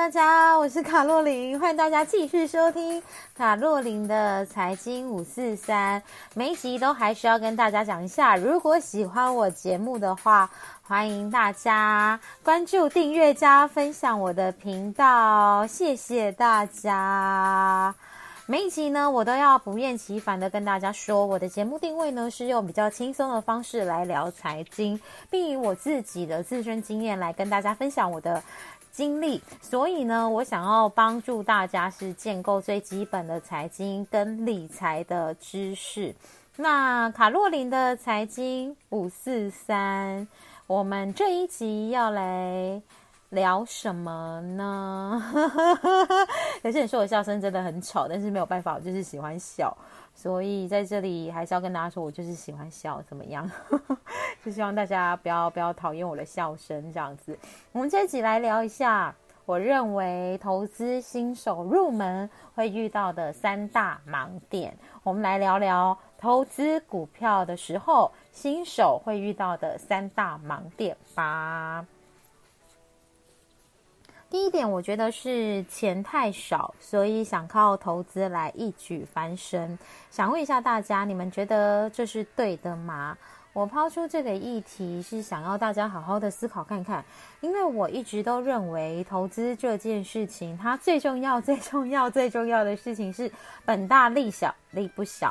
大家，我是卡洛琳，欢迎大家继续收听卡洛琳的财经五四三。每一集都还需要跟大家讲一下，如果喜欢我节目的话，欢迎大家关注、订阅、加分享我的频道，谢谢大家。每一集呢，我都要不厌其烦的跟大家说，我的节目定位呢是用比较轻松的方式来聊财经，并以我自己的自身经验来跟大家分享我的。经历，所以呢，我想要帮助大家是建构最基本的财经跟理财的知识。那卡洛琳的财经五四三，我们这一集要来聊什么呢？有些人说我笑声真的很丑，但是没有办法，我就是喜欢笑。所以在这里还是要跟大家说，我就是喜欢笑，怎么样？就希望大家不要不要讨厌我的笑声这样子。我们这集来聊一下，我认为投资新手入门会遇到的三大盲点。我们来聊聊投资股票的时候，新手会遇到的三大盲点吧。第一点，我觉得是钱太少，所以想靠投资来一举翻身。想问一下大家，你们觉得这是对的吗？我抛出这个议题是想要大家好好的思考看看，因为我一直都认为投资这件事情，它最重要、最重要、最重要的事情是本大利小，利不小；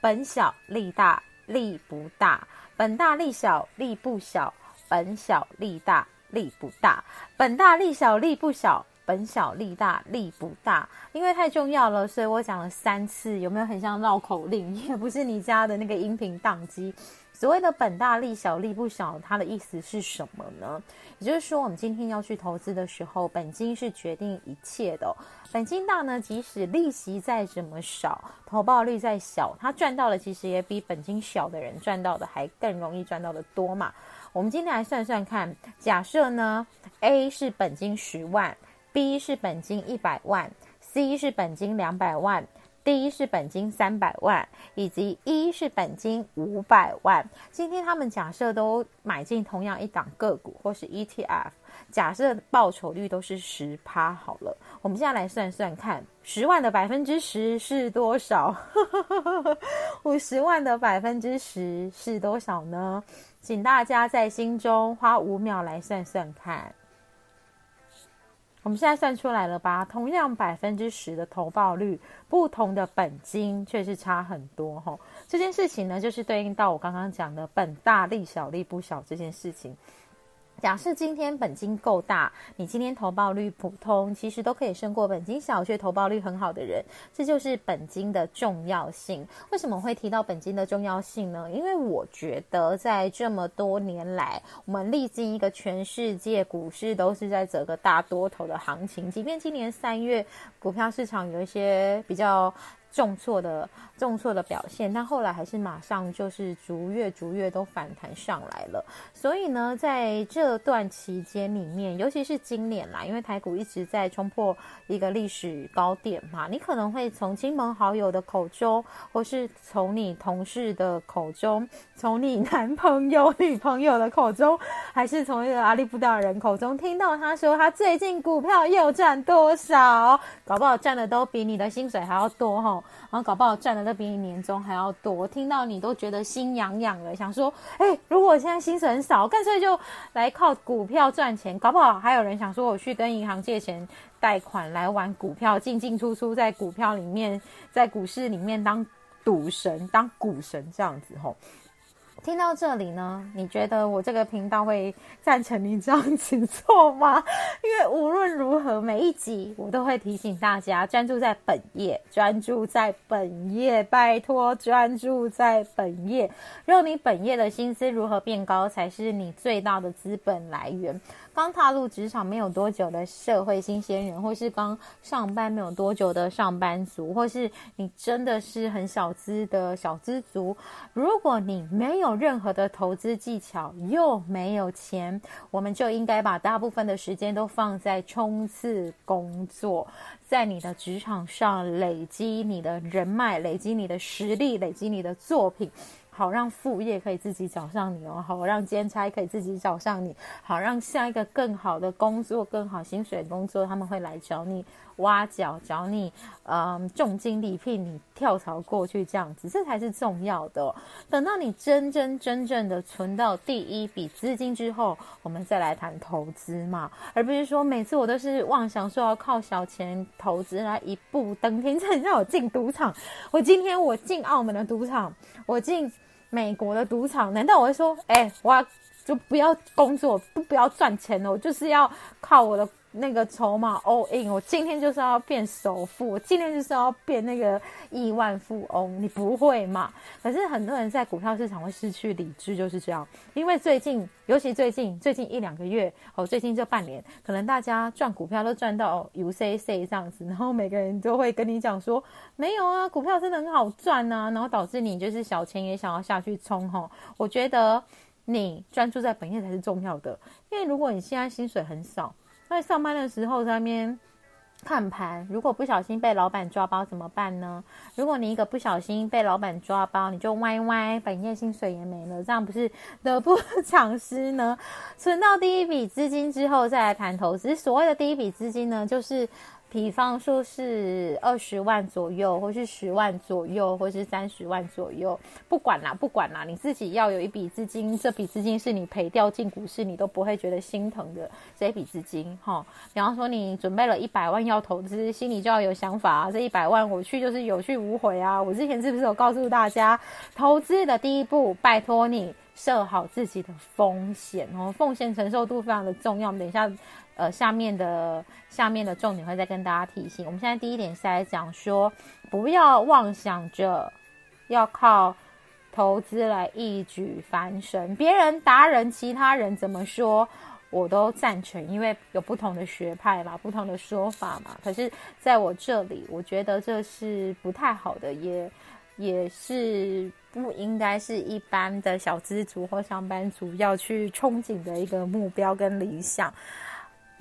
本小利大，利不大；本大利小，利不小；本小利大。力不大，本大利小，利不小；本小利大，利不大。因为太重要了，所以我讲了三次，有没有很像绕口令？也不是你家的那个音频宕机。所谓的本大利小，利不小，它的意思是什么呢？也就是说，我们今天要去投资的时候，本金是决定一切的。本金大呢，即使利息再怎么少，投报率再小，他赚到的其实也比本金小的人赚到的还更容易赚到的多嘛。我们今天来算算看，假设呢，A 是本金十万，B 是本金一百万，C 是本金两百万，D 是本金三百万，以及 E 是本金五百万。今天他们假设都买进同样一档个股或是 ETF，假设报酬率都是十趴好了。我们现在来算算看，十万的百分之十是多少？五十万的百分之十是多少呢？请大家在心中花五秒来算算看，我们现在算出来了吧？同样百分之十的投报率，不同的本金却是差很多哈。这件事情呢，就是对应到我刚刚讲的本大利小利不小这件事情。假设今天本金够大，你今天投报率普通，其实都可以胜过本金小却投报率很好的人。这就是本金的重要性。为什么会提到本金的重要性呢？因为我觉得在这么多年来，我们历经一个全世界股市都是在整个大多头的行情，即便今年三月股票市场有一些比较。重挫的重挫的表现，但后来还是马上就是逐月逐月都反弹上来了。所以呢，在这段期间里面，尤其是今年啦，因为台股一直在冲破一个历史高点嘛，你可能会从亲朋好友的口中，或是从你同事的口中，从你男朋友女朋友的口中，还是从一个阿里不达人口中听到他说他最近股票又赚多少，搞不好赚的都比你的薪水还要多哈。然后搞不好赚的都比你年终还要多，听到你都觉得心痒痒了，想说，哎，如果我现在薪水很少，干脆就来靠股票赚钱。搞不好还有人想说，我去跟银行借钱贷款来玩股票，进进出出在股票里面，在股市里面当赌神、当股神这样子吼。听到这里呢，你觉得我这个频道会赞成你这样子做吗？因为无论如何，每一集我都会提醒大家专注在本业，专注在本业，拜托专注在本业，让你本业的薪资如何变高，才是你最大的资本来源。刚踏入职场没有多久的社会新鲜人，或是刚上班没有多久的上班族，或是你真的是很小资的小资族，如果你没有任何的投资技巧，又没有钱，我们就应该把大部分的时间都放在冲刺工作，在你的职场上累积你的人脉，累积你的实力，累积你的作品。好让副业可以自己找上你哦，好让兼差可以自己找上你，好让下一个更好的工作、更好薪水的工作，他们会来找你。挖角找你，嗯，重金礼聘你跳槽过去这样子，这才是重要的。等到你真真真正的存到第一笔资金之后，我们再来谈投资嘛，而不是说每次我都是妄想说要靠小钱投资来一步登天。这很像我进赌场，我今天我进澳门的赌场，我进美国的赌场，难道我会说，哎，我要就不要工作，不不要赚钱了，我就是要靠我的。那个筹码 all in，我今天就是要变首富，我今天就是要变那个亿万富翁，你不会嘛？可是很多人在股票市场会失去理智，就是这样。因为最近，尤其最近最近一两个月，哦，最近这半年，可能大家赚股票都赚到 U C C 这样子，然后每个人都会跟你讲说，没有啊，股票真的很好赚啊，然后导致你就是小钱也想要下去冲哈。我觉得你专注在本业才是重要的，因为如果你现在薪水很少。在上班的时候在那边看盘，如果不小心被老板抓包怎么办呢？如果你一个不小心被老板抓包，你就歪歪，本业薪水也没了，这样不是 得不偿失呢？存到第一笔资金之后再来谈投资。所谓的第一笔资金呢，就是。比方说是二十万左右，或是十万左右，或是三十万左右，不管啦，不管啦，你自己要有一笔资金，这笔资金是你赔掉进股市，你都不会觉得心疼的这笔资金，哈。比方说你准备了一百万要投资，心里就要有想法啊，这一百万我去就是有去无回啊。我之前是不是有告诉大家，投资的第一步，拜托你设好自己的风险哦，风险承受度非常的重要。等一下。呃，下面的下面的重点会再跟大家提醒。我们现在第一点是来讲说，不要妄想着要靠投资来一举翻身。别人达人，其他人怎么说，我都赞成，因为有不同的学派嘛，不同的说法嘛。可是在我这里，我觉得这是不太好的，也也是不应该是一般的小资族或上班族要去憧憬的一个目标跟理想。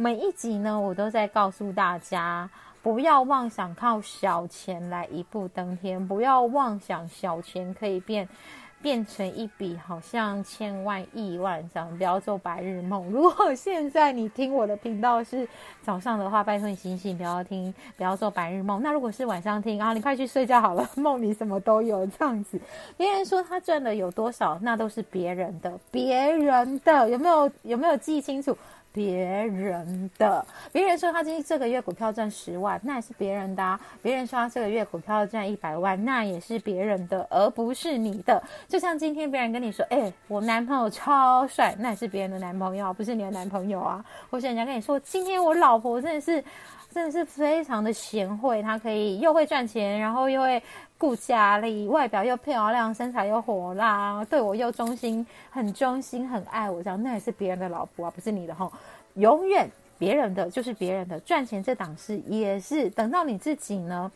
每一集呢，我都在告诉大家，不要妄想靠小钱来一步登天，不要妄想小钱可以变变成一笔好像千万亿万这样，不要做白日梦。如果现在你听我的频道是早上的话，拜托你醒醒，不要听，不要做白日梦。那如果是晚上听啊，你快去睡觉好了，梦里什么都有这样子。别人说他赚的有多少，那都是别人的，别人的有没有有没有记清楚？别人的，别人说他今这个月股票赚十万，那也是别人的；啊。别人说他这个月股票赚一百万，那也是别人的，而不是你的。就像今天别人跟你说：“哎，我男朋友超帅”，那也是别人的男朋友，不是你的男朋友啊。或者人家跟你说：“今天我老婆真的是，真的是非常的贤惠，她可以又会赚钱，然后又会顾家里，外表又漂亮，身材又火辣，对我又忠心，很忠心，很爱我。”这样那也是别人的老婆啊，不是你的哈。永远别人的就是别人的，赚钱这档事也是等到你自己呢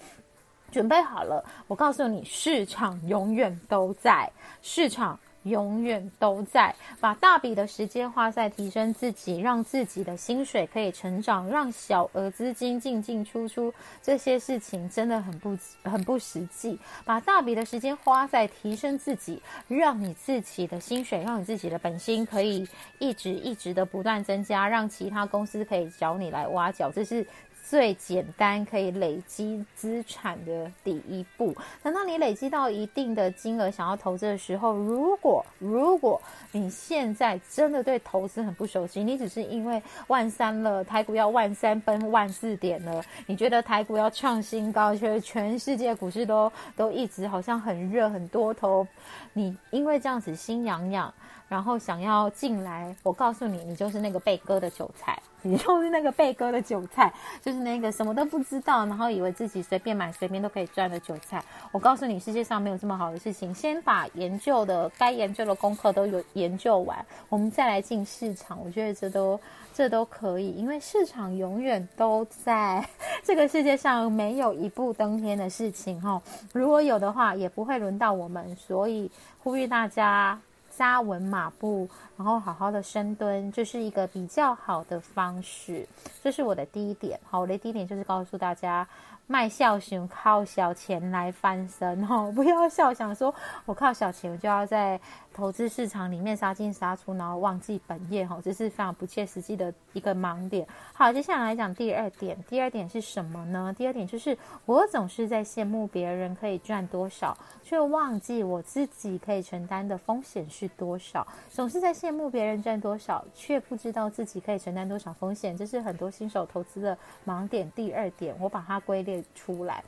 准备好了，我告诉你，市场永远都在，市场。永远都在把大笔的时间花在提升自己，让自己的薪水可以成长，让小额资金进进出出，这些事情真的很不很不实际。把大笔的时间花在提升自己，让你自己的薪水，让你自己的本薪可以一直一直的不断增加，让其他公司可以找你来挖角，这是。最简单可以累积资产的第一步。等到你累积到一定的金额，想要投资的时候，如果如果你现在真的对投资很不熟悉，你只是因为万三了，台股要万三奔万四点了，你觉得台股要创新高，觉得全世界股市都都一直好像很热很多头，你因为这样子心痒痒。然后想要进来，我告诉你，你就是那个被割的韭菜，你就是那个被割的韭菜，就是那个什么都不知道，然后以为自己随便买随便都可以赚的韭菜。我告诉你，世界上没有这么好的事情。先把研究的该研究的功课都有研究完，我们再来进市场。我觉得这都这都可以，因为市场永远都在这个世界上，没有一步登天的事情哈。如果有的话，也不会轮到我们。所以呼吁大家。扎稳马步，然后好好的深蹲，这是一个比较好的方式。这是我的第一点。好，我的第一点就是告诉大家。卖笑型靠小钱来翻身哦，不要笑想说我靠小钱我就要在投资市场里面杀进杀出，然后忘记本业哈，这是非常不切实际的一个盲点。好，接下来讲第二点，第二点是什么呢？第二点就是我总是在羡慕别人可以赚多少，却忘记我自己可以承担的风险是多少。总是在羡慕别人赚多少，却不知道自己可以承担多少风险，这是很多新手投资的盲点。第二点，我把它归列。出来，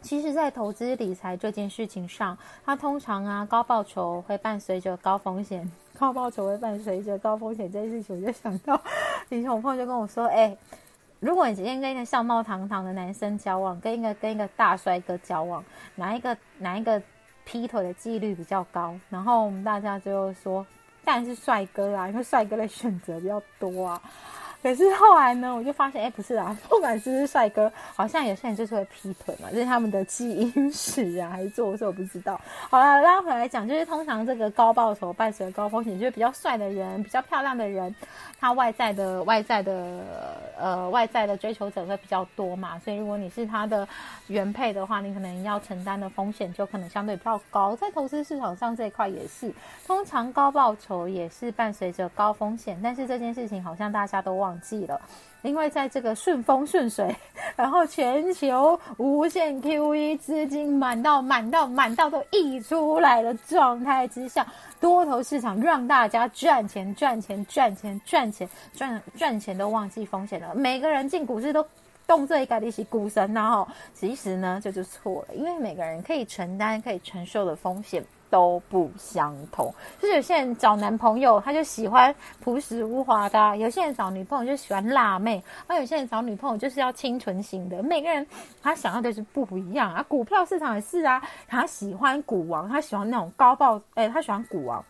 其实，在投资理财这件事情上，它通常啊，高报酬会伴随着高风险，高报酬会伴随着高风险这件事情，我就想到，以前我朋友就跟我说，哎，如果你今天跟一个相貌堂堂的男生交往，跟一个跟一个大帅哥交往，哪一个哪一个劈腿的几率比较高？然后我们大家就说，当然是帅哥啊，因为帅哥的选择比较多啊。可是后来呢，我就发现，哎，不是啊，不管是不是帅哥，好像有些人就是会劈腿嘛，这是他们的基因史啊，还是做事我不知道。好了，拉回来讲，就是通常这个高报酬伴随着高风险，就是比较帅的人、比较漂亮的人，他外在的外在的呃外在的追求者会比较多嘛，所以如果你是他的原配的话，你可能要承担的风险就可能相对比较高。在投资市场上这一块也是，通常高报酬也是伴随着高风险，但是这件事情好像大家都忘。忘记了，因为在这个顺风顺水，然后全球无限 QE 资金满到满到满到都溢出来的状态之下，多头市场让大家赚钱赚钱赚钱赚钱赚赚钱都忘记风险了。每个人进股市都动这一个利息股神，然后其实呢这就错了，因为每个人可以承担可以承受的风险。都不相同，就是有些人找男朋友，他就喜欢朴实无华的；有些人找女朋友就喜欢辣妹，而有些人找女朋友就是要清纯型的。每个人他想要的是不一样啊！股票市场也是啊，他喜欢股王，他喜欢那种高报，哎，他喜欢股王。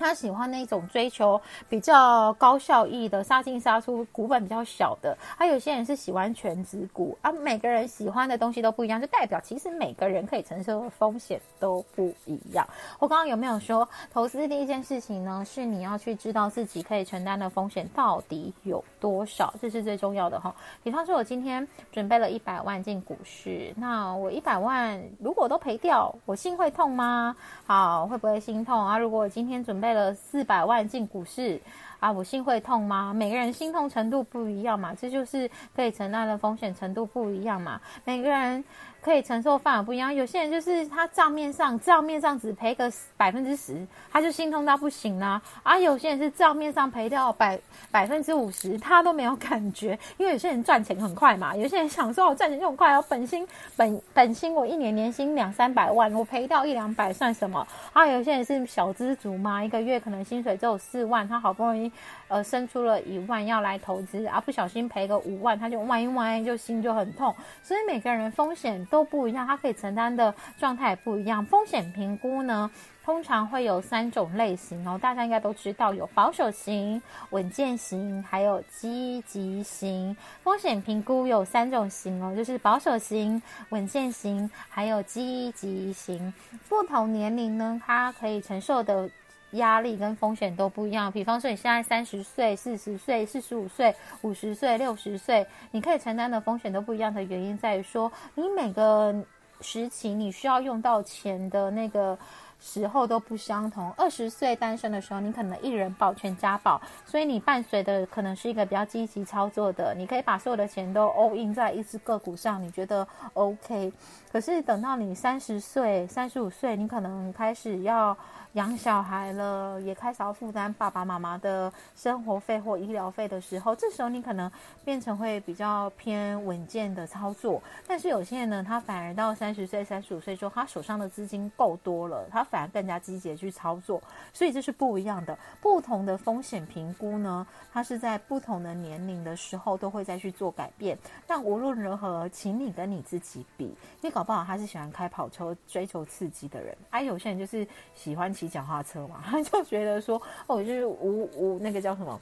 他喜欢那种追求比较高效益的杀进杀出，股本比较小的。还有些人是喜欢全职股啊。每个人喜欢的东西都不一样，就代表其实每个人可以承受的风险都不一样。我刚刚有没有说，投资第一件事情呢，是你要去知道自己可以承担的风险到底有多少，这是最重要的哈。比方说，我今天准备了一百万进股市，那我一百万如果都赔掉，我心会痛吗？好，会不会心痛啊？如果我今天准备了四百万进股市。啊，我心会痛吗？每个人心痛程度不一样嘛，这就是可以承担的风险程度不一样嘛，每个人。可以承受范围不一样，有些人就是他账面上账面上只赔个百分之十，他就心痛到不行啦。而有些人是账面上赔掉百百分之五十，他都没有感觉，因为有些人赚钱很快嘛，有些人想说我赚钱就很快啊，本薪本本薪我一年年薪两三百万，我赔掉一两百算什么？啊，有些人是小资族嘛，一个月可能薪水只有四万，他好不容易呃生出了一万要来投资，啊不小心赔个五万，他就万一万一就心就很痛，所以每个人风险。都不一样，他可以承担的状态也不一样。风险评估呢，通常会有三种类型哦，大家应该都知道，有保守型、稳健型，还有积极型。风险评估有三种型哦，就是保守型、稳健型，还有积极型。不同年龄呢，它可以承受的。压力跟风险都不一样。比方说，你现在三十岁、四十岁、四十五岁、五十岁、六十岁，你可以承担的风险都不一样的原因在于说，你每个时期你需要用到钱的那个。时候都不相同。二十岁单身的时候，你可能一人保全家保，所以你伴随的可能是一个比较积极操作的，你可以把所有的钱都 all in 在一只个股上，你觉得 OK。可是等到你三十岁、三十五岁，你可能开始要养小孩了，也开始要负担爸爸妈妈的生活费或医疗费的时候，这时候你可能变成会比较偏稳健的操作。但是有些人呢，他反而到三十岁、三十五岁之后，他手上的资金够多了，他。反而更加积极去操作，所以这是不一样的。不同的风险评估呢，它是在不同的年龄的时候都会再去做改变。但无论如何，请你跟你自己比，因为好不好他是喜欢开跑车、追求刺激的人，而有些人就是喜欢骑脚踏车嘛，他 就觉得说，哦，就是无无那个叫什么。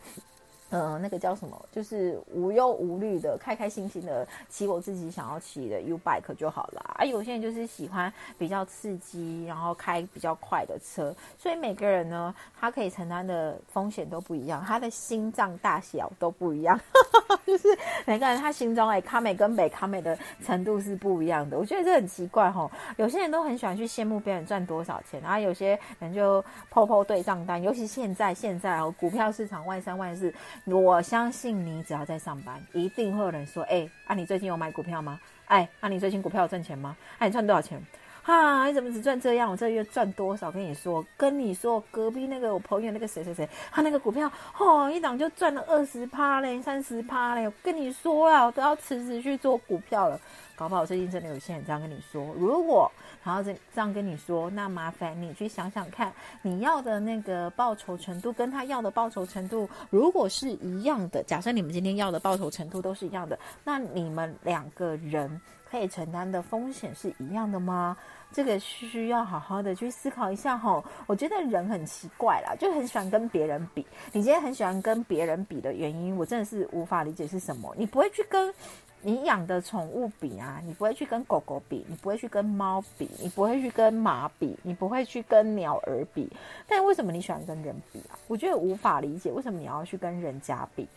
呃，那个叫什么？就是无忧无虑的、开开心心的骑我自己想要骑的 U bike 就好了。啊，有些人就是喜欢比较刺激，然后开比较快的车。所以每个人呢，他可以承担的风险都不一样，他的心脏大小都不一样。就是每个人他心中哎，卡美跟北卡美的程度是不一样的。我觉得这很奇怪哈。有些人都很喜欢去羡慕别人赚多少钱，然后有些人就抛抛对账单。尤其现在现在哦，股票市场万三万四。我相信你只要在上班，一定会有人说：“哎，啊，你最近有买股票吗？哎，啊，你最近股票赚钱吗？哎，你赚多少钱？哈，你怎么只赚这样？我这个月赚多少？跟你说，跟你说，隔壁那个我朋友那个谁谁谁，他那个股票，哦，一涨就赚了二十趴嘞，三十趴嘞。我跟你说啊，我都要辞职去做股票了。搞不好最近真的有些人这样跟你说，如果……然后这这样跟你说，那麻烦你去想想看，你要的那个报酬程度跟他要的报酬程度，如果是一样的，假设你们今天要的报酬程度都是一样的，那你们两个人可以承担的风险是一样的吗？这个需要好好的去思考一下吼。我觉得人很奇怪啦，就很喜欢跟别人比。你今天很喜欢跟别人比的原因，我真的是无法理解是什么。你不会去跟。你养的宠物比啊，你不会去跟狗狗比，你不会去跟猫比，你不会去跟马比，你不会去跟鸟儿比。但为什么你喜欢跟人比啊？我觉得无法理解，为什么你要去跟人家比？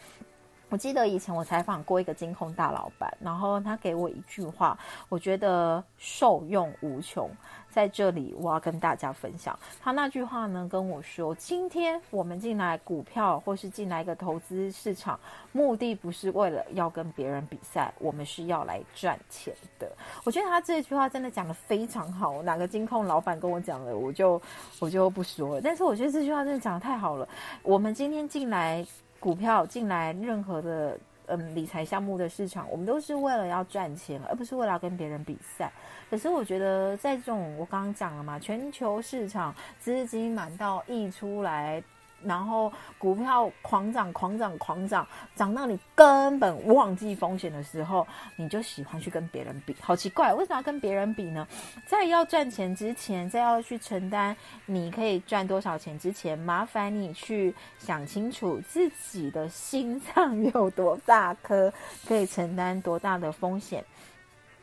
我记得以前我采访过一个金控大老板，然后他给我一句话，我觉得受用无穷。在这里，我要跟大家分享他那句话呢，跟我说：今天我们进来股票或是进来一个投资市场，目的不是为了要跟别人比赛，我们是要来赚钱的。我觉得他这句话真的讲的非常好。哪个金控老板跟我讲了，我就 我就不说了。但是我觉得这句话真的讲的太好了。我们今天进来。股票进来任何的嗯理财项目的市场，我们都是为了要赚钱，而不是为了要跟别人比赛。可是我觉得在这种我刚刚讲了嘛，全球市场资金满到溢出来。然后股票狂涨、狂涨、狂涨，涨到你根本忘记风险的时候，你就喜欢去跟别人比，好奇怪，为什么要跟别人比呢？在要赚钱之前，在要去承担你可以赚多少钱之前，麻烦你去想清楚自己的心脏有多大颗，可以承担多大的风险。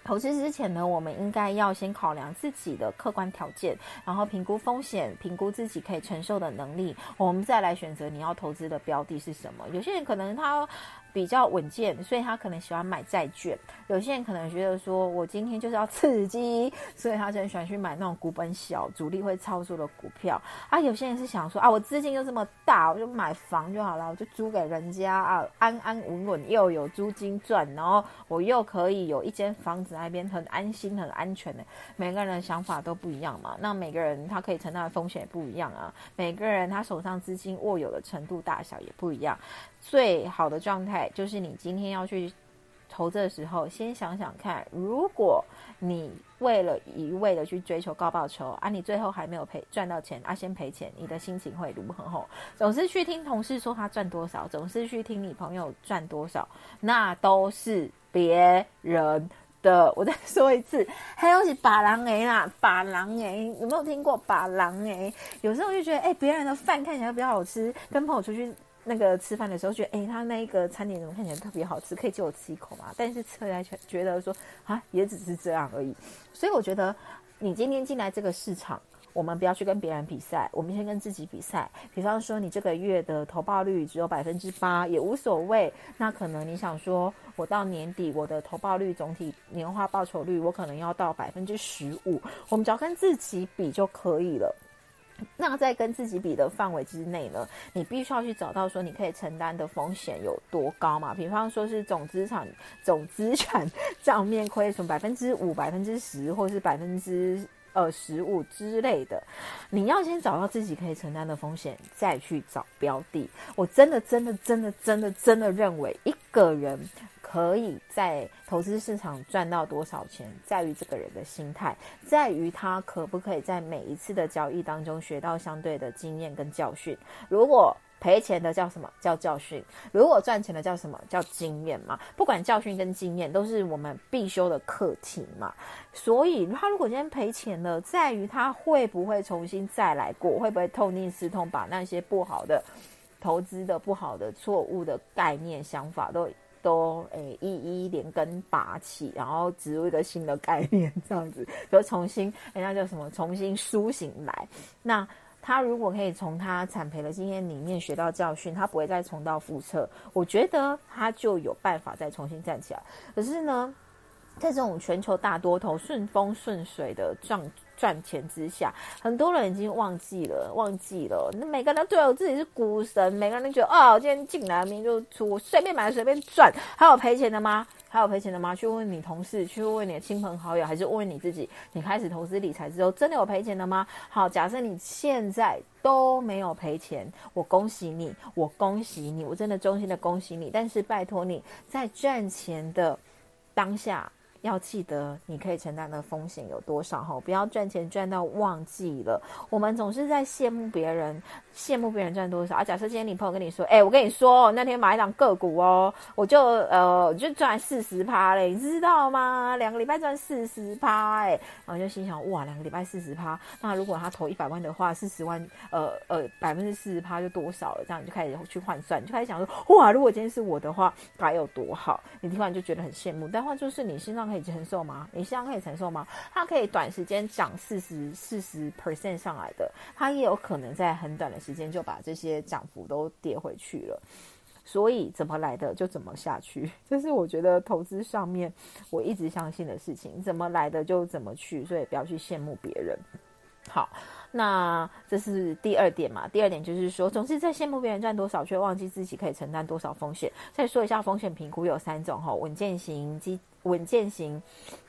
投资之前呢，我们应该要先考量自己的客观条件，然后评估风险，评估自己可以承受的能力，我们再来选择你要投资的标的是什么。有些人可能他。比较稳健，所以他可能喜欢买债券。有些人可能觉得说，我今天就是要刺激，所以他就很喜欢去买那种股本小、主力会操作的股票。啊，有些人是想说，啊，我资金又这么大，我就买房就好了，我就租给人家啊，安安稳稳又有租金赚，然后我又可以有一间房子那边很安心、很安全的。每个人的想法都不一样嘛，那每个人他可以承担的风险也不一样啊。每个人他手上资金握有的程度大小也不一样。最好的状态就是你今天要去投资的时候，先想想看，如果你为了一味的去追求高报酬啊，你最后还没有赔赚到钱啊，先赔钱，你的心情会如何？总是去听同事说他赚多少，总是去听你朋友赚多少，那都是别人的。我再说一次，还有是把狼诶啦，把狼诶，有没有听过把狼诶？有时候就觉得，哎，别人的饭看起来比较好吃，跟朋友出去。那个吃饭的时候觉得，哎，他那一个餐点怎么看起来特别好吃，可以借我吃一口吗？但是吃来却觉得说，啊，也只是这样而已。所以我觉得，你今天进来这个市场，我们不要去跟别人比赛，我们先跟自己比赛。比方说，你这个月的投报率只有百分之八，也无所谓。那可能你想说，我到年底我的投报率总体年化报酬率，我可能要到百分之十五。我们只要跟自己比就可以了。那在跟自己比的范围之内呢，你必须要去找到说你可以承担的风险有多高嘛？比方说是总资产、总资产账面亏损百分之五、百分之十，或是百分之呃十五之类的，你要先找到自己可以承担的风险，再去找标的。我真的、真的、真的、真的、真的认为一个人。可以在投资市场赚到多少钱，在于这个人的心态，在于他可不可以在每一次的交易当中学到相对的经验跟教训。如果赔钱的叫什么叫教训？如果赚钱的叫什么叫经验嘛？不管教训跟经验都是我们必修的课题嘛。所以他如果今天赔钱了，在于他会不会重新再来过，会不会痛定思痛，把那些不好的。投资的不好的、错误的概念、想法都都诶一一连根拔起，然后植入一个新的概念，这样子 就重新人家叫什么？重新苏醒来。那他如果可以从他惨赔的经验里面学到教训，他不会再重蹈覆辙，我觉得他就有办法再重新站起来。可是呢，在这种全球大多头顺风顺水的赚赚钱之下，很多人已经忘记了，忘记了。那每个人都觉得自己是股神，每个人都觉得哦，今天进来明天就出，我随便买随便赚，还有赔钱的吗？还有赔钱的吗？去问问你同事，去问问你的亲朋好友，还是问你自己？你开始投资理财之后，真的有赔钱的吗？好，假设你现在都没有赔钱，我恭喜你，我恭喜你，我真的衷心的恭喜你。但是拜托你在赚钱的当下。要记得你可以承担的风险有多少哈，不要赚钱赚到忘记了。我们总是在羡慕别人，羡慕别人赚多少啊。假设今天你朋友跟你说，哎，我跟你说，那天买一档个股哦，我就呃就赚四十趴嘞，你知道吗？两个礼拜赚四十趴哎，然后就心想，哇，两个礼拜四十趴，那如果他投一百万的话，四十万，呃呃，百分之四十趴就多少了？这样你就开始去换算，就开始想说，哇，如果今天是我的话，该有多好？你听完就觉得很羡慕。但话就是你身上。可以承受吗？你现在可以承受吗？它可以短时间涨四十四十 percent 上来的，它也有可能在很短的时间就把这些涨幅都跌回去了。所以怎么来的就怎么下去，这是我觉得投资上面我一直相信的事情。怎么来的就怎么去，所以不要去羡慕别人。好。那这是第二点嘛？第二点就是说，总是在羡慕别人赚多少，却忘记自己可以承担多少风险。再说一下风险评估有三种哈：稳健型、基稳健型、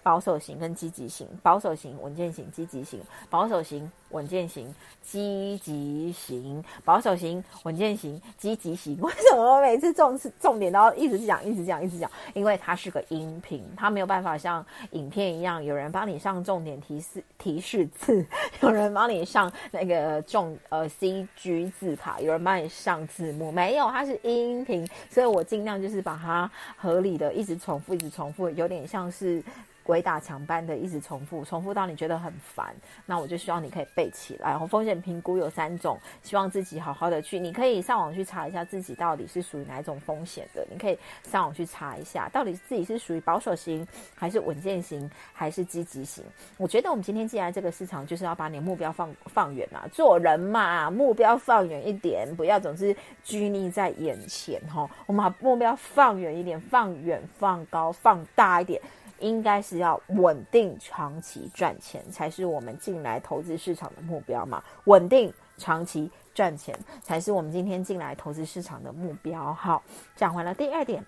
保守型跟积极型。保守型、稳健型、积极型。保守型、稳健型、积极型。保守型、稳健型、积极型。为什么我每次重重点都要一直讲、一直讲、一直讲？因为它是个音频，它没有办法像影片一样，有人帮你上重点提示提示字，有人帮你。上那个重呃 C G 字卡，有人帮你上字幕没有？它是音频，所以我尽量就是把它合理的一直重复，一直重复，有点像是。鬼打墙般的一直重复，重复到你觉得很烦，那我就希望你可以背起来。然后风险评估有三种，希望自己好好的去，你可以上网去查一下自己到底是属于哪一种风险的。你可以上网去查一下，到底自己是属于保守型，还是稳健型，还是积极型。我觉得我们今天进来这个市场，就是要把你的目标放放远啊，做人嘛，目标放远一点，不要总是拘泥在眼前哈。我们把目标放远一点，放远、放高、放大一点。应该是要稳定长期赚钱，才是我们进来投资市场的目标嘛？稳定长期赚钱才是我们今天进来投资市场的目标。好，讲完了第二点，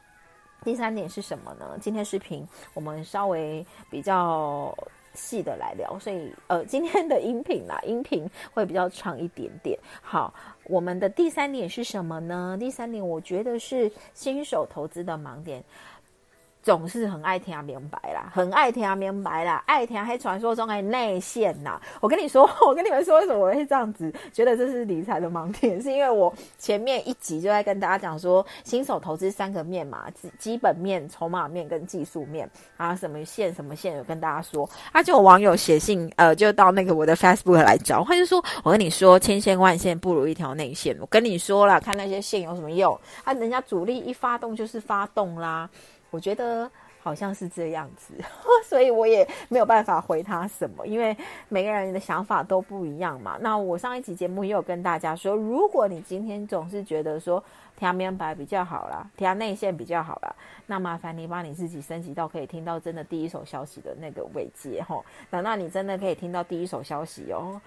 第三点是什么呢？今天视频我们稍微比较细的来聊，所以呃，今天的音频啦，音频会比较长一点点。好，我们的第三点是什么呢？第三点，我觉得是新手投资的盲点。总是很爱听明白啦，很爱听明白啦，爱听黑传说中的内线呐。我跟你说，我跟你们说，为什么我会这样子觉得这是理财的盲点？是因为我前面一集就在跟大家讲说，新手投资三个面嘛，基基本面、筹码面跟技术面啊，什么线什么线，有跟大家说。啊，就有网友写信，呃，就到那个我的 Facebook 来找，他就说，我跟你说，千线万线不如一条内线。我跟你说了，看那些线有什么用？啊，人家主力一发动就是发动啦。我觉得好像是这样子，所以我也没有办法回他什么，因为每个人的想法都不一样嘛。那我上一集节目也有跟大家说，如果你今天总是觉得说调明白比较好啦，调内线比较好啦，那麻烦你把你自己升级到可以听到真的第一手消息的那个位阶吼，等到你真的可以听到第一手消息哦。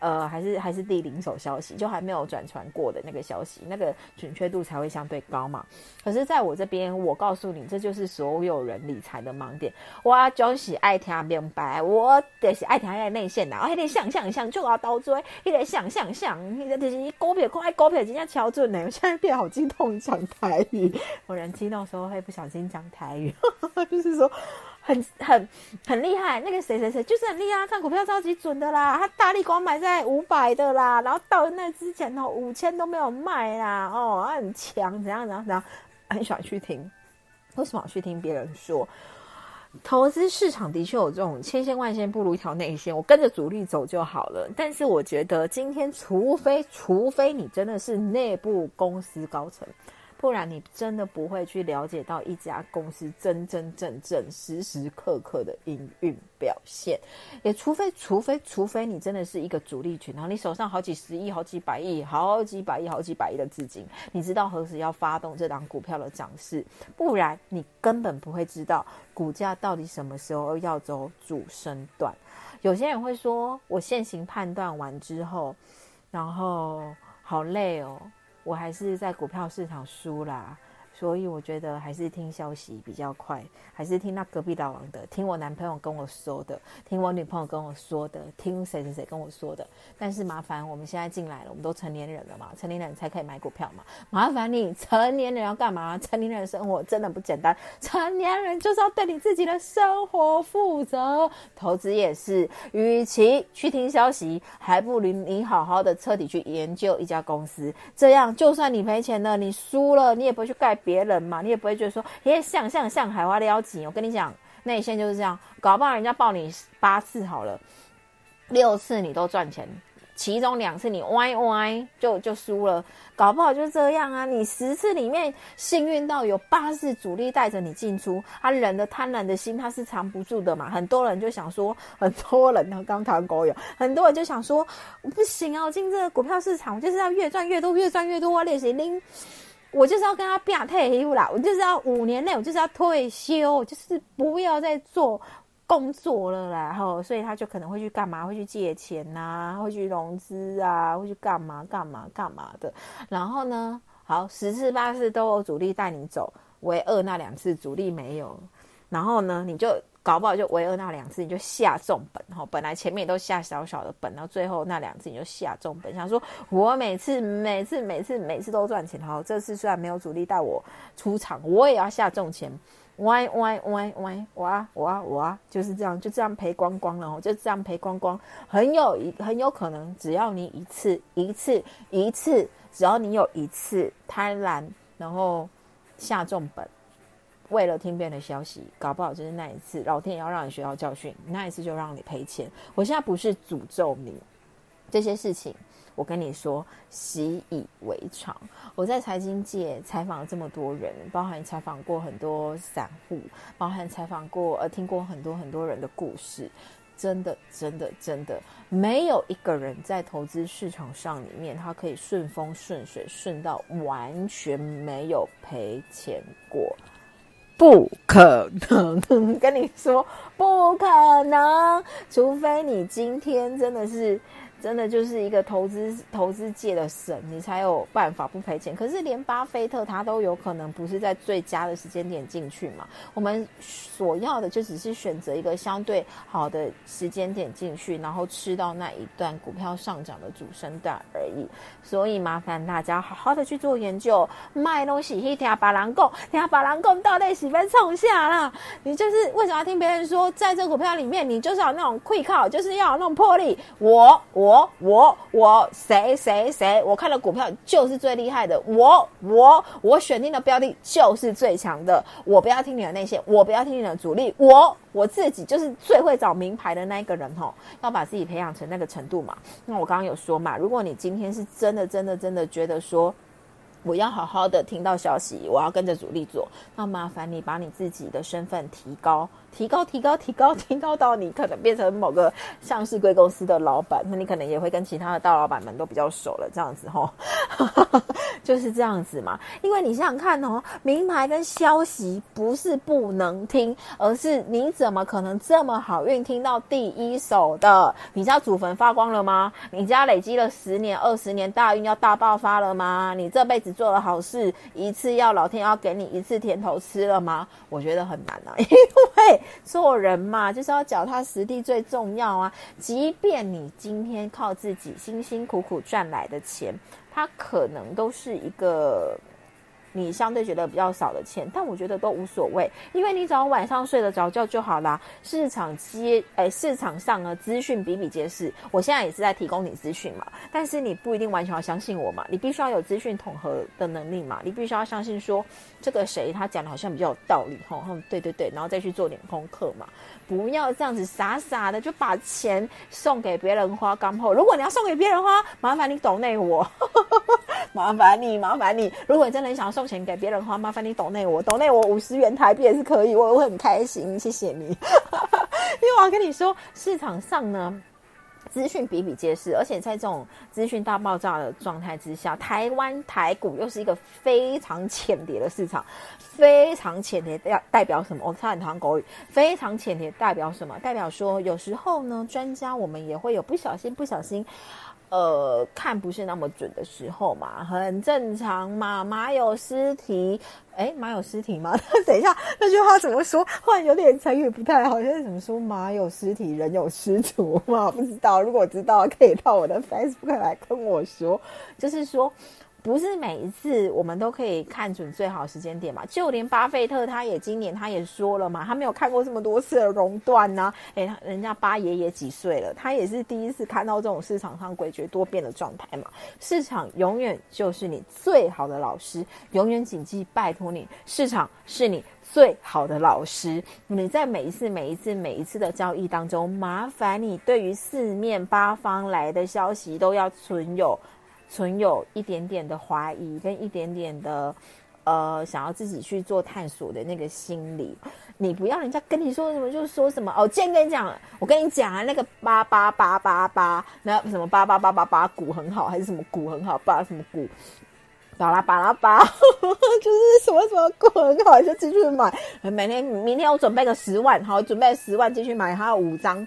呃，还是还是第零手消息，就还没有转传过的那个消息，那个准确度才会相对高嘛。可是，在我这边，我告诉你，这就是所有人理财的盲点。我就是爱听明白，我就是爱听爱内线的，我得想象想就要倒追，一得想象想，你的就是股票，快股票，今天敲准呢。我现在变好激动，讲台语，我人激动的时候会不小心讲台语，就是说。很很很厉害，那个谁谁谁就是很厉害，看股票超级准的啦。他大力光买在五百的啦，然后到那之前哦五千都没有卖啦，哦，很强，怎样怎样怎样，很喜欢去听。为什么去听别人说？投资市场的确有这种千线万线不如一条内线，我跟着主力走就好了。但是我觉得今天，除非除非你真的是内部公司高层。不然你真的不会去了解到一家公司真真正正时时刻刻的营运表现，也除非除非除非你真的是一个主力群，然后你手上好几十亿、好几百亿、好几百亿、好几百亿的资金，你知道何时要发动这档股票的涨势，不然你根本不会知道股价到底什么时候要走主升段。有些人会说，我现行判断完之后，然后好累哦。我还是在股票市场输啦。所以我觉得还是听消息比较快，还是听那隔壁老王的，听我男朋友跟我说的，听我女朋友跟我说的，听谁谁谁跟我说的。但是麻烦我们现在进来了，我们都成年人了嘛，成年人才可以买股票嘛。麻烦你，成年人要干嘛？成年人生活真的不简单，成年人就是要对你自己的生活负责。投资也是，与其去听消息，还不如你好好的彻底去研究一家公司。这样，就算你赔钱了，你输了，你也不会去盖。别人嘛，你也不会觉得说，耶，像像像海花撩紧。我跟你讲，内线就是这样，搞不好人家抱你八次好了，六次你都赚钱，其中两次你歪歪就就输了，搞不好就这样啊。你十次里面幸运到有八次主力带着你进出，他人的贪婪的心他是藏不住的嘛。很多人就想说，很多人呢刚谈狗友，很多人就想说，不行啊，我进这个股票市场，我就是要越赚越多，越赚越多啊，练习拎。我就是要跟他变退休啦，我就是要五年内，我就是要退休，就是不要再做工作了啦。然后，所以他就可能会去干嘛？会去借钱呐，会去融资啊，会去干嘛干嘛干嘛的。然后呢，好十次八次都有主力带你走，唯二那两次主力没有，然后呢，你就。搞不好就唯二那两次你就下重本哈，本来前面都下小小的本，到最后那两次你就下重本，想说我每次每次每次每次都赚钱哈，这次虽然没有主力带我出场，我也要下重钱，歪歪歪歪哇哇哇，就是这样就这样赔光光了哦，就这样赔光光，很有一很有可能，只要你一次一次一次，只要你有一次贪婪，然后下重本。为了听别人的消息，搞不好就是那一次，老天也要让你学到教训，那一次就让你赔钱。我现在不是诅咒你，这些事情我跟你说习以为常。我在财经界采访了这么多人，包含采访过很多散户，包含采访过呃听过很多很多人的故事，真的真的真的没有一个人在投资市场上里面，他可以顺风顺水顺到完全没有赔钱过。不可能，跟你说不可能，除非你今天真的是。真的就是一个投资投资界的神，你才有办法不赔钱。可是连巴菲特他都有可能不是在最佳的时间点进去嘛？我们所要的就只是选择一个相对好的时间点进去，然后吃到那一段股票上涨的主升段而已。所以麻烦大家好好的去做研究，卖东西去听巴兰贡，听把狼共到底喜欢冲下啦？你就是为什么要听别人说，在这股票里面，你就是要那种会靠，就是要那种魄力。我我。我我我谁谁谁？我看的股票就是最厉害的。我我我选定的标的就是最强的。我不要听你的那些，我不要听你的主力。我我自己就是最会找名牌的那一个人吼，要把自己培养成那个程度嘛。那我刚刚有说嘛，如果你今天是真的真的真的觉得说。我要好好的听到消息，我要跟着主力做。那麻烦你把你自己的身份提高，提高，提高，提高，提高到你可能变成某个上市贵公司的老板，那你可能也会跟其他的大老板们都比较熟了。这样子吼，就是这样子嘛。因为你想想看哦，名牌跟消息不是不能听，而是你怎么可能这么好运听到第一手的？你家祖坟发光了吗？你家累积了十年、二十年大运要大爆发了吗？你这辈子。做了好事一次，要老天要给你一次甜头吃了吗？我觉得很难啊，因为做人嘛，就是要脚踏实地最重要啊。即便你今天靠自己辛辛苦苦赚来的钱，它可能都是一个你相对觉得比较少的钱，但我觉得都无所谓，因为你只要晚上睡得着觉就好啦。市场接哎，市场上呢资讯比比皆是，我现在也是在提供你资讯嘛，但是你不一定完全要相信我嘛，你必须要有资讯统合的能力嘛，你必须要相信说这个谁他讲的好像比较有道理吼，对对对，然后再去做点功课嘛，不要这样子傻傻的就把钱送给别人花。刚后，如果你要送给别人花，麻烦你懂内我，麻烦你麻烦你，如果你真的想要送钱给别人花，麻烦你懂内我，懂内我五十元台币也是可以，我会很开心，谢谢你。因为我要跟你说，市场上呢。资讯比比皆是，而且在这种资讯大爆炸的状态之下，台湾台股又是一个非常浅碟的市场，非常浅碟代代表什么？我差点谈国语，非常浅碟代表什么？代表说有时候呢，专家我们也会有不小心不小心。呃，看不是那么准的时候嘛，很正常嘛。马有失蹄，哎，马有失蹄吗？等一下，那句话怎么说？忽然有点成语不太好，像是怎么说？马有失蹄，人有失足嘛？不知道，如果知道，可以到我的 Facebook 来跟我说，就是说。不是每一次我们都可以看准最好时间点嘛？就连巴菲特他也今年他也说了嘛，他没有看过这么多次的熔断呐。诶，人家巴爷爷几岁了？他也是第一次看到这种市场上诡谲多变的状态嘛。市场永远就是你最好的老师，永远谨记，拜托你，市场是你最好的老师。你在每一次、每一次、每一次的交易当中，麻烦你对于四面八方来的消息都要存有。存有一点点的怀疑，跟一点点的，呃，想要自己去做探索的那个心理。你不要人家跟你说什么就说什么哦。今天跟你讲，我跟你讲啊，那个八八八八八，那什么八八八八八股很好，还是什么股很好？八什么股？巴拉巴拉巴，就是什么什么股很好，就继续买。每天明天我准备个十万，好，准备十万继续买，还有五张。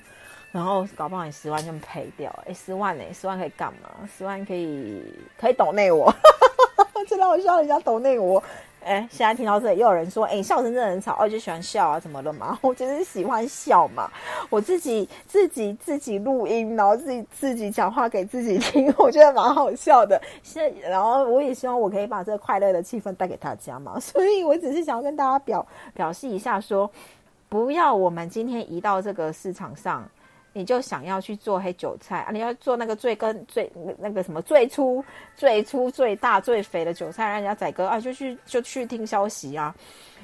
然后搞不好你十万就赔掉，哎，十万呢？十万可以干嘛？十万可以可以抖内我，真的我笑人家抖内我。哎，现在听到这里又有人说，哎，笑声真的很吵，我就喜欢笑啊，怎么了嘛？我就是喜欢笑嘛，我自己自己自己录音，然后自己自己讲话给自己听，我觉得蛮好笑的。现在，然后我也希望我可以把这个快乐的气氛带给大家嘛，所以我只是想要跟大家表表示一下，说不要我们今天移到这个市场上。你就想要去做黑韭菜啊？你要做那个最根最那个什么最粗最粗最大最肥的韭菜，让人家宰割啊？就去就去听消息啊！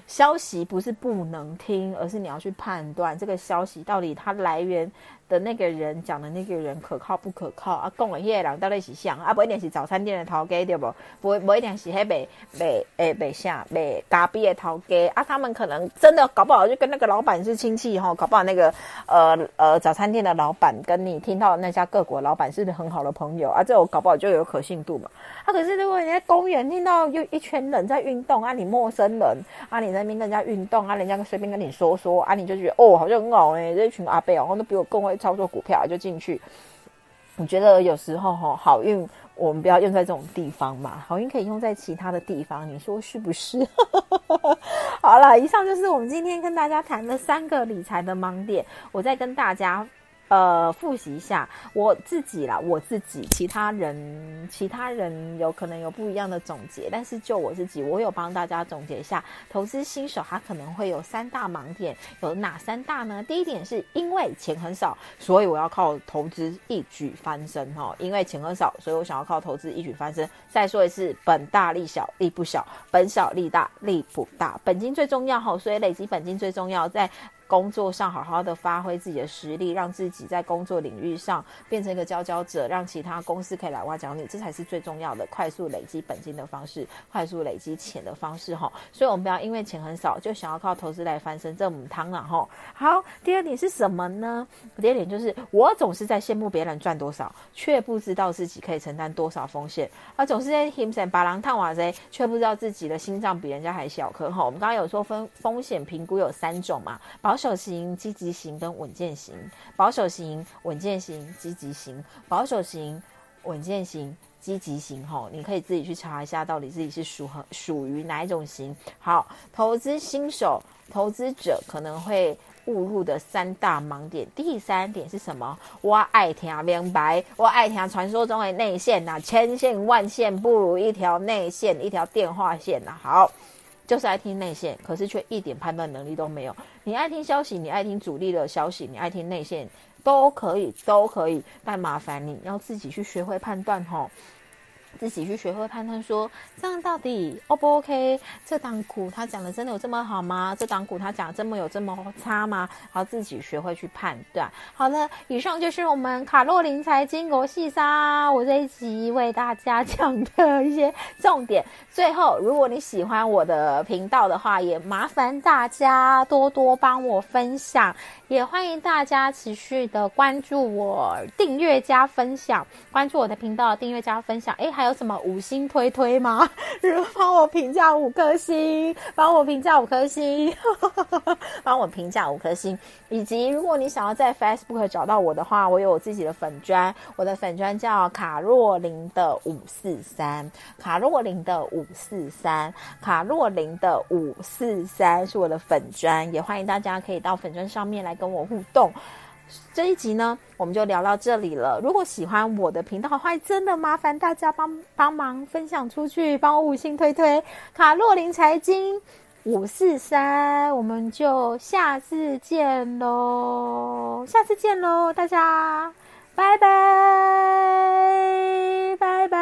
消息不是不能听，而是你要去判断这个消息到底它来源。的那个人讲的那个人可靠不可靠啊？讲的那个人到底是像啊？不一定是早餐店的头家对不？不不一定是黑北北诶北下北咖啡的头家啊？他们可能真的搞不好就跟那个老板是亲戚哈？搞不好那个呃呃早餐店的老板跟你听到那家各国老板是很好的朋友啊？这种搞不好就有可信度嘛？啊，可是如果你在公园听到有一群人在运动啊，你陌生人啊，你那边跟人家运动啊，人家随便跟你说说啊，你就觉得哦，好像很好哎，这一群阿伯哦，都比我更会。操作股票就进去，我觉得有时候哈好运我们不要用在这种地方嘛，好运可以用在其他的地方，你说是不是？好了，以上就是我们今天跟大家谈的三个理财的盲点，我再跟大家。呃，复习一下我自己啦，我自己，其他人，其他人有可能有不一样的总结，但是就我自己，我有帮大家总结一下，投资新手他可能会有三大盲点，有哪三大呢？第一点是因为钱很少，所以我要靠投资一举翻身哈，因为钱很少，所以我想要靠投资一举翻身。再说一次，本大利小，利不小；本小利大，利不大。本金最重要哈，所以累积本金最重要，在。工作上好好的发挥自己的实力，让自己在工作领域上变成一个佼佼者，让其他公司可以来挖角你，这才是最重要的快速累积本金的方式，快速累积钱的方式哈。所以，我们不要因为钱很少就想要靠投资来翻身，这母汤了哈。好，第二点是什么呢？第二点就是我总是在羡慕别人赚多少，却不知道自己可以承担多少风险，而总是在 him 把狼探瓦贼，却不知道自己的心脏比人家还小颗哈。我们刚刚有说分风险评估有三种嘛，保保守型、积极型跟稳健型，保守型、稳健型、积极型，保守型、稳健型。积极型吼，你可以自己去查一下，到底自己是属和属于哪一种型。好，投资新手投资者可能会误入的三大盲点，第三点是什么？我爱听明白，我爱听传说中的内线呐，千线万线不如一条内线，一条电话线呐。好。就是爱听内线，可是却一点判断能力都没有。你爱听消息，你爱听主力的消息，你爱听内线，都可以，都可以。但麻烦你要自己去学会判断吼。自己去学会判断，说这样到底 O 不 OK？这档股他讲的真的有这么好吗？这档股他讲这么有这么差吗？好自己学会去判断。好了，以上就是我们卡洛琳财经国细沙我这一集为大家讲的一些重点。最后，如果你喜欢我的频道的话，也麻烦大家多多帮我分享，也欢迎大家持续的关注我，订阅加分享，关注我的频道，订阅加分享。哎，还有什么五星推推吗？如 帮我评价五颗星，帮我评价五颗星，帮我评价五颗星。以及，如果你想要在 Facebook 找到我的话，我有我自己的粉砖，我的粉砖叫卡若琳的五四三，卡若琳的五四三，卡若琳的五四三是我的粉砖，也欢迎大家可以到粉砖上面来跟我互动。这一集呢，我们就聊到这里了。如果喜欢我的频道的话，真的麻烦大家帮帮忙分享出去，帮我五星推推。卡洛琳财经五四三，我们就下次见喽！下次见喽，大家，拜拜，拜拜。